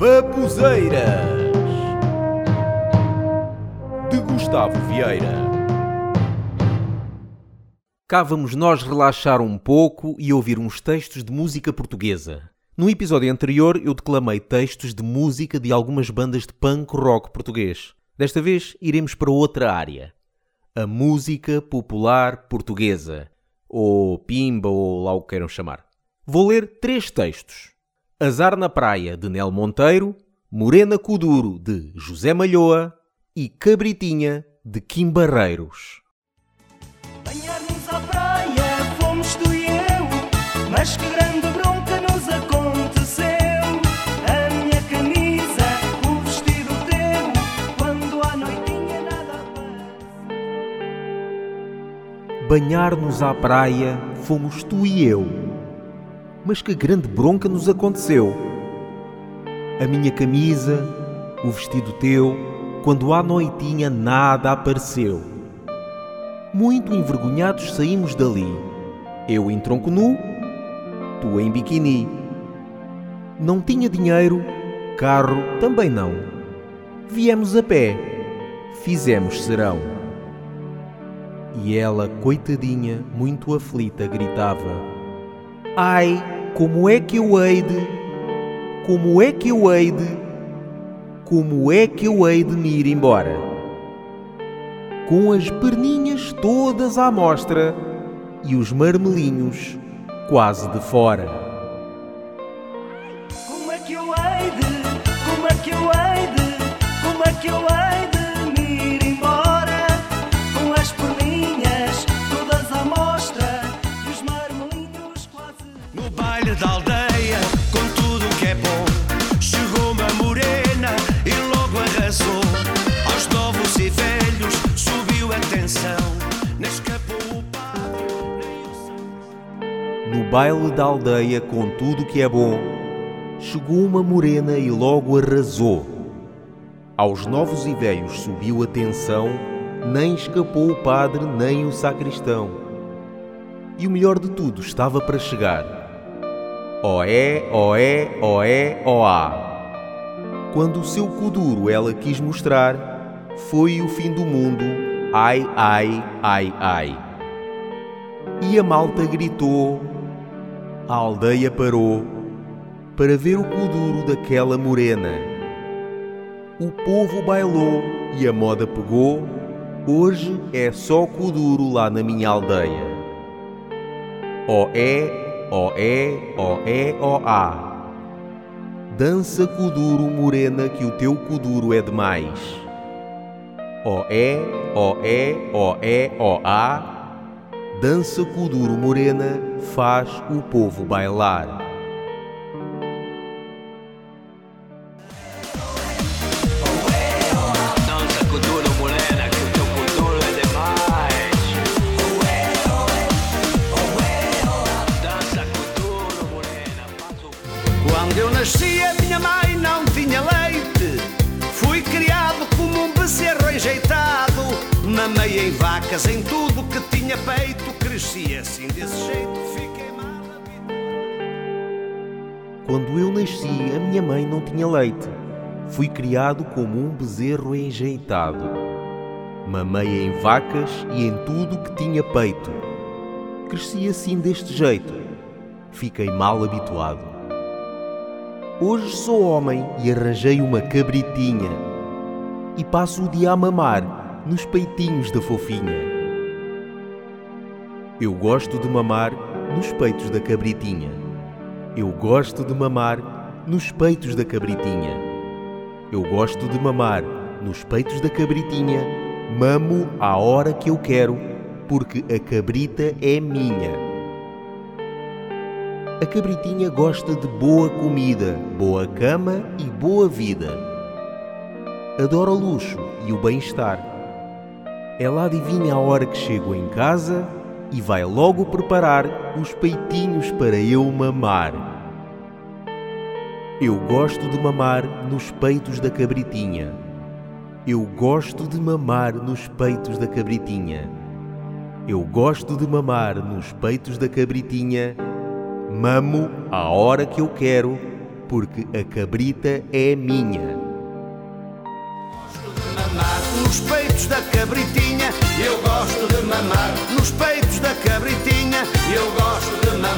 Babuzeiras de Gustavo Vieira. Cá vamos nós relaxar um pouco e ouvir uns textos de música portuguesa. No episódio anterior eu declamei textos de música de algumas bandas de punk rock português. Desta vez iremos para outra área. A música popular portuguesa. Ou pimba, ou lá o que queiram chamar. Vou ler três textos. Azar na Praia, de Nel Monteiro, Morena Cuduro, de José Malhoa e Cabritinha, de Kim Barreiros. Banhar-nos à praia, fomos tu e eu, mas que grande bronca nos aconteceu. A minha camisa, o vestido teu, quando à noitinha nada aparece. Banhar-nos à praia, fomos tu e eu. Mas que grande bronca nos aconteceu. A minha camisa, o vestido teu, quando à noitinha nada apareceu. Muito envergonhados saímos dali. Eu em tronco nu, tu em biquíni. Não tinha dinheiro, carro também não. Viemos a pé, fizemos serão. E ela, coitadinha, muito aflita, gritava: Ai, como é que eu hei de, como é que eu hei de, como é que eu hei de me ir embora? Com as perninhas todas à mostra e os marmelinhos quase de fora. Como é que eu hei de, como é que eu hei de, como é que eu hei de No baile da aldeia, com tudo que é bom, chegou uma morena e logo arrasou. Aos novos e velhos subiu a tensão, nem escapou o padre nem o sacristão. E o melhor de tudo estava para chegar. Ó é, ó é, ó é, ó á. Quando o seu cu duro ela quis mostrar, foi o fim do mundo, ai, ai, ai, ai. E a malta gritou, a aldeia parou para ver o cu duro daquela morena. O povo bailou e a moda pegou. Hoje é só cu duro lá na minha aldeia. Ó é, ó é, ó é, ó á. Dança cu duro, morena, que o teu cu duro é demais. Ó é, ó é, ó é, ó á. Dança cu duro, morena, faz o povo bailar. Mamei em vacas, em tudo que tinha peito. Cresci assim desse jeito, fiquei mal. Quando eu nasci, a minha mãe não tinha leite. Fui criado como um bezerro enjeitado. Mamei em vacas e em tudo que tinha peito. Cresci assim deste jeito. Fiquei mal habituado. Hoje sou homem e arranjei uma cabritinha. E passo o dia a mamar nos peitinhos da fofinha. Eu gosto de mamar nos peitos da cabritinha. Eu gosto de mamar nos peitos da cabritinha. Eu gosto de mamar nos peitos da cabritinha. Mamo à hora que eu quero, porque a cabrita é minha. A cabritinha gosta de boa comida, boa cama e boa vida. Adora o luxo e o bem-estar. Ela adivinha a hora que chego em casa e vai logo preparar os peitinhos para eu mamar. Eu gosto de mamar nos peitos da cabritinha. Eu gosto de mamar nos peitos da cabritinha. Eu gosto de mamar nos peitos da cabritinha. Mamo à hora que eu quero, porque a cabrita é minha nos peitos da cabritinha. Eu gosto de mamar nos peitos da cabritinha. Eu gosto de mamar.